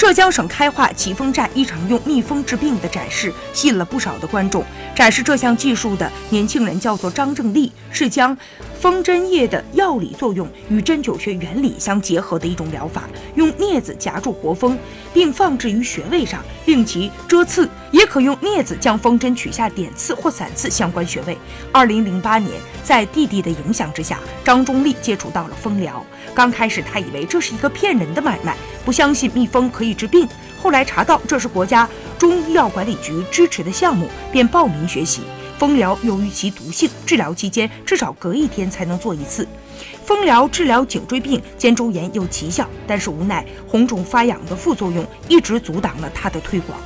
浙江省开化启丰站一场用蜜蜂治病的展示，吸引了不少的观众。展示这项技术的年轻人叫做张正立，是将蜂针叶的药理作用与针灸学原理相结合的一种疗法。用镊子夹住活蜂，并放置于穴位上，令其遮刺；也可用镊子将蜂针取下，点刺或散刺相关穴位。二零零八年，在弟弟的影响之下，张中立接触到了蜂疗。刚开始，他以为这是一个骗人的买卖，不相信蜜蜂可以治病。后来查到这是国家中医药管理局支持的项目，便报名学习。蜂疗由于其毒性，治疗期间至少隔一天才能做一次。蜂疗治疗颈椎病、肩周炎有奇效，但是无奈红肿发痒的副作用一直阻挡了它的推广。